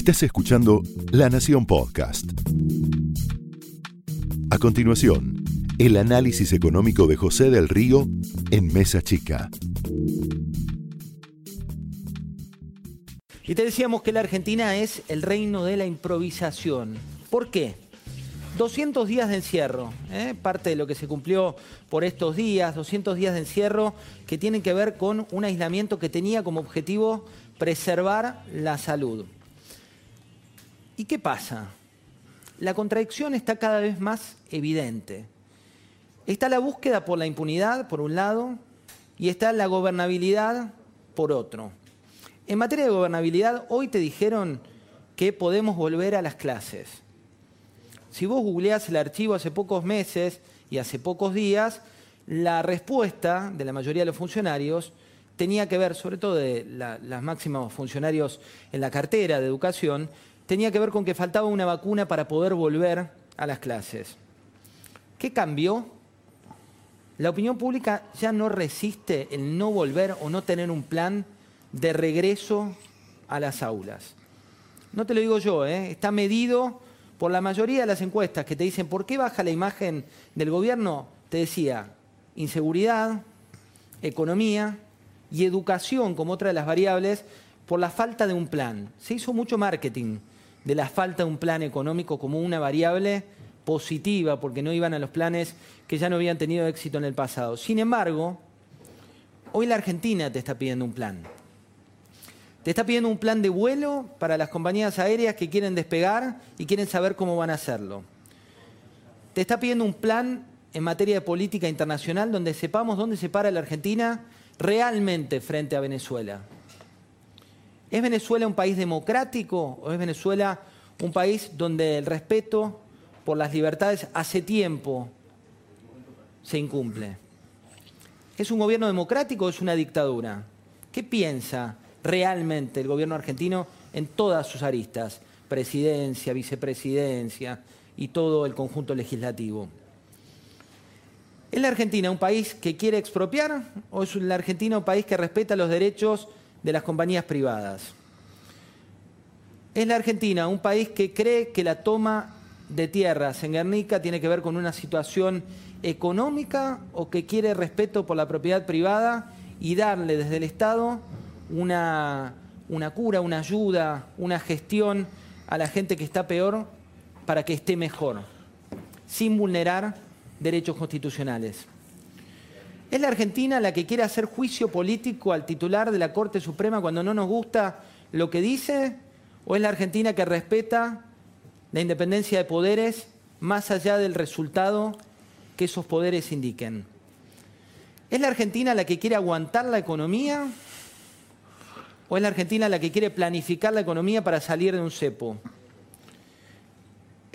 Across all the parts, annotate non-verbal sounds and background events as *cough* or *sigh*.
Estás escuchando La Nación Podcast. A continuación, el análisis económico de José del Río en Mesa Chica. Y te decíamos que la Argentina es el reino de la improvisación. ¿Por qué? 200 días de encierro, ¿eh? parte de lo que se cumplió por estos días, 200 días de encierro que tienen que ver con un aislamiento que tenía como objetivo preservar la salud. ¿Y qué pasa? La contradicción está cada vez más evidente. Está la búsqueda por la impunidad, por un lado, y está la gobernabilidad, por otro. En materia de gobernabilidad, hoy te dijeron que podemos volver a las clases. Si vos googleás el archivo hace pocos meses y hace pocos días, la respuesta de la mayoría de los funcionarios tenía que ver, sobre todo de los máximos funcionarios en la cartera de educación, tenía que ver con que faltaba una vacuna para poder volver a las clases. ¿Qué cambió? La opinión pública ya no resiste el no volver o no tener un plan de regreso a las aulas. No te lo digo yo, ¿eh? está medido por la mayoría de las encuestas que te dicen por qué baja la imagen del gobierno. Te decía, inseguridad, economía, y educación como otra de las variables por la falta de un plan. Se hizo mucho marketing de la falta de un plan económico como una variable positiva, porque no iban a los planes que ya no habían tenido éxito en el pasado. Sin embargo, hoy la Argentina te está pidiendo un plan. Te está pidiendo un plan de vuelo para las compañías aéreas que quieren despegar y quieren saber cómo van a hacerlo. Te está pidiendo un plan en materia de política internacional donde sepamos dónde se para la Argentina realmente frente a Venezuela? ¿Es Venezuela un país democrático o es Venezuela un país donde el respeto por las libertades hace tiempo se incumple? ¿Es un gobierno democrático o es una dictadura? ¿Qué piensa realmente el gobierno argentino en todas sus aristas? Presidencia, vicepresidencia y todo el conjunto legislativo. ¿Es la Argentina un país que quiere expropiar o es la Argentina un país que respeta los derechos de las compañías privadas? ¿Es la Argentina un país que cree que la toma de tierras en Guernica tiene que ver con una situación económica o que quiere respeto por la propiedad privada y darle desde el Estado una, una cura, una ayuda, una gestión a la gente que está peor para que esté mejor, sin vulnerar derechos constitucionales. ¿Es la Argentina la que quiere hacer juicio político al titular de la Corte Suprema cuando no nos gusta lo que dice? ¿O es la Argentina que respeta la independencia de poderes más allá del resultado que esos poderes indiquen? ¿Es la Argentina la que quiere aguantar la economía? ¿O es la Argentina la que quiere planificar la economía para salir de un cepo?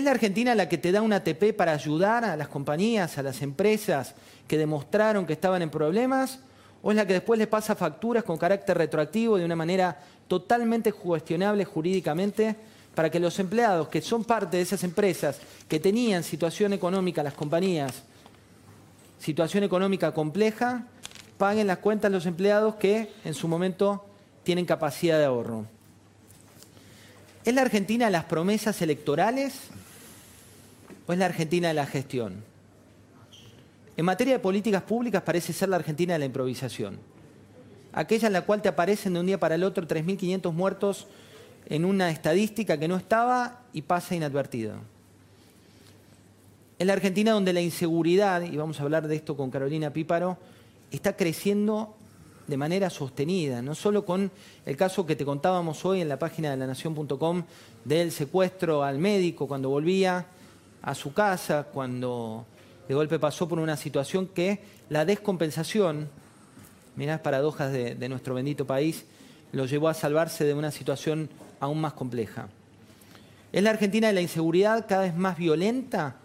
¿Es la Argentina la que te da una ATP para ayudar a las compañías, a las empresas que demostraron que estaban en problemas? ¿O es la que después les pasa facturas con carácter retroactivo de una manera totalmente cuestionable jurídicamente para que los empleados que son parte de esas empresas que tenían situación económica, las compañías, situación económica compleja, paguen las cuentas los empleados que en su momento tienen capacidad de ahorro? ¿Es la Argentina las promesas electorales o es la Argentina de la gestión? En materia de políticas públicas parece ser la Argentina de la improvisación. Aquella en la cual te aparecen de un día para el otro 3.500 muertos en una estadística que no estaba y pasa inadvertido. Es la Argentina donde la inseguridad, y vamos a hablar de esto con Carolina Píparo, está creciendo de manera sostenida, no solo con el caso que te contábamos hoy en la página de la nación.com del secuestro al médico cuando volvía, a su casa cuando de golpe pasó por una situación que la descompensación, mirá paradojas de, de nuestro bendito país, lo llevó a salvarse de una situación aún más compleja. ¿Es la Argentina de la inseguridad cada vez más violenta?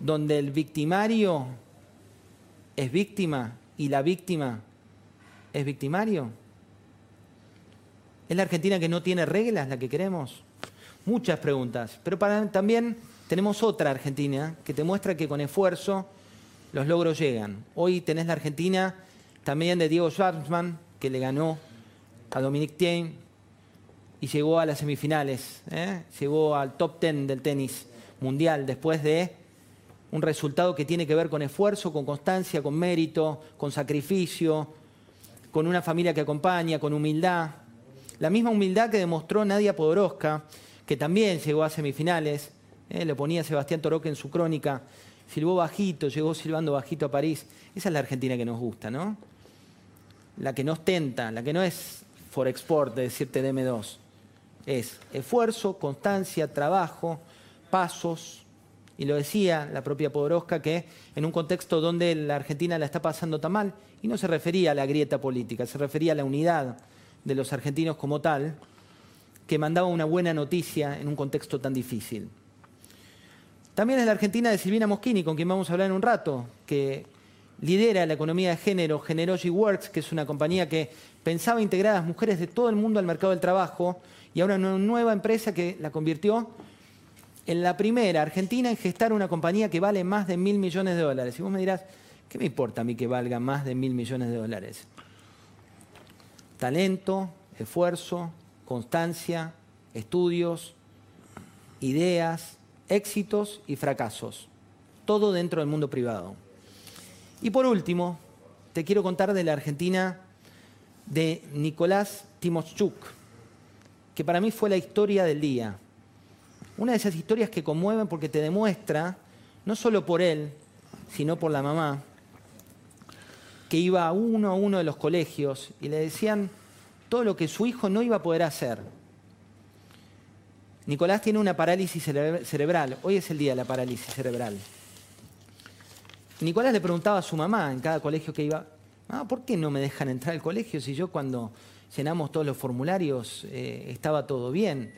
Donde el victimario es víctima y la víctima es victimario. ¿Es la Argentina que no tiene reglas la que queremos? Muchas preguntas, pero también tenemos otra Argentina que te muestra que con esfuerzo los logros llegan. Hoy tenés la Argentina también de Diego Schwartzman, que le ganó a Dominic Thiem, y llegó a las semifinales, ¿eh? llegó al top ten del tenis mundial después de un resultado que tiene que ver con esfuerzo, con constancia, con mérito, con sacrificio, con una familia que acompaña, con humildad. La misma humildad que demostró Nadia Podoroska, que también llegó a semifinales, ¿eh? le ponía Sebastián Toroque en su crónica, silbó bajito, llegó silbando bajito a París. Esa es la Argentina que nos gusta, ¿no? La que no ostenta, la que no es for export, de decirte DM2. Es esfuerzo, constancia, trabajo, pasos, y lo decía la propia Podoroska, que en un contexto donde la Argentina la está pasando tan mal, y no se refería a la grieta política, se refería a la unidad de los argentinos como tal, que mandaba una buena noticia en un contexto tan difícil. También es la Argentina de Silvina Moschini, con quien vamos a hablar en un rato, que lidera la economía de género Generogy Works, que es una compañía que pensaba integrar a las mujeres de todo el mundo al mercado del trabajo y ahora una nueva empresa que la convirtió en la primera Argentina en gestar una compañía que vale más de mil millones de dólares. Y vos me dirás, ¿qué me importa a mí que valga más de mil millones de dólares? Talento, esfuerzo, constancia, estudios, ideas, éxitos y fracasos. Todo dentro del mundo privado. Y por último, te quiero contar de la Argentina de Nicolás Timoschuk, que para mí fue la historia del día. Una de esas historias que conmueven porque te demuestra, no solo por él, sino por la mamá, que iba a uno a uno de los colegios y le decían todo lo que su hijo no iba a poder hacer. Nicolás tiene una parálisis cerebral. Hoy es el día de la parálisis cerebral. Nicolás le preguntaba a su mamá en cada colegio que iba, ah, ¿por qué no me dejan entrar al colegio si yo cuando llenamos todos los formularios eh, estaba todo bien?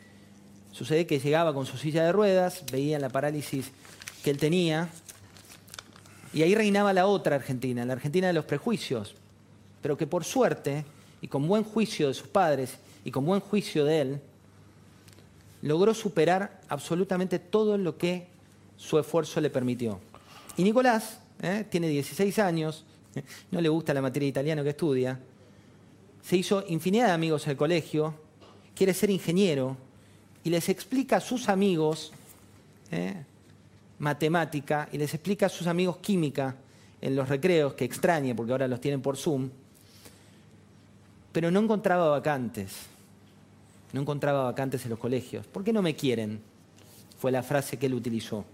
Sucede que llegaba con su silla de ruedas, veían la parálisis que él tenía, y ahí reinaba la otra Argentina, la Argentina de los prejuicios, pero que por suerte, y con buen juicio de sus padres, y con buen juicio de él, logró superar absolutamente todo lo que su esfuerzo le permitió. Y Nicolás ¿eh? tiene 16 años, *laughs* no le gusta la materia de italiano que estudia, se hizo infinidad de amigos en el colegio, quiere ser ingeniero, y les explica a sus amigos ¿eh? matemática y les explica a sus amigos química en los recreos, que extraña porque ahora los tienen por Zoom, pero no encontraba vacantes. No encontraba vacantes en los colegios. ¿Por qué no me quieren? Fue la frase que él utilizó.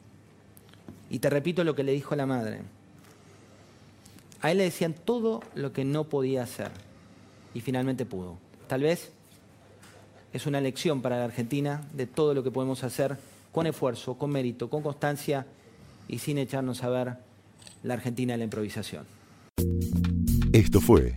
Y te repito lo que le dijo la madre. A él le decían todo lo que no podía hacer. Y finalmente pudo. Tal vez es una lección para la Argentina de todo lo que podemos hacer con esfuerzo, con mérito, con constancia y sin echarnos a ver la Argentina de la improvisación. Esto fue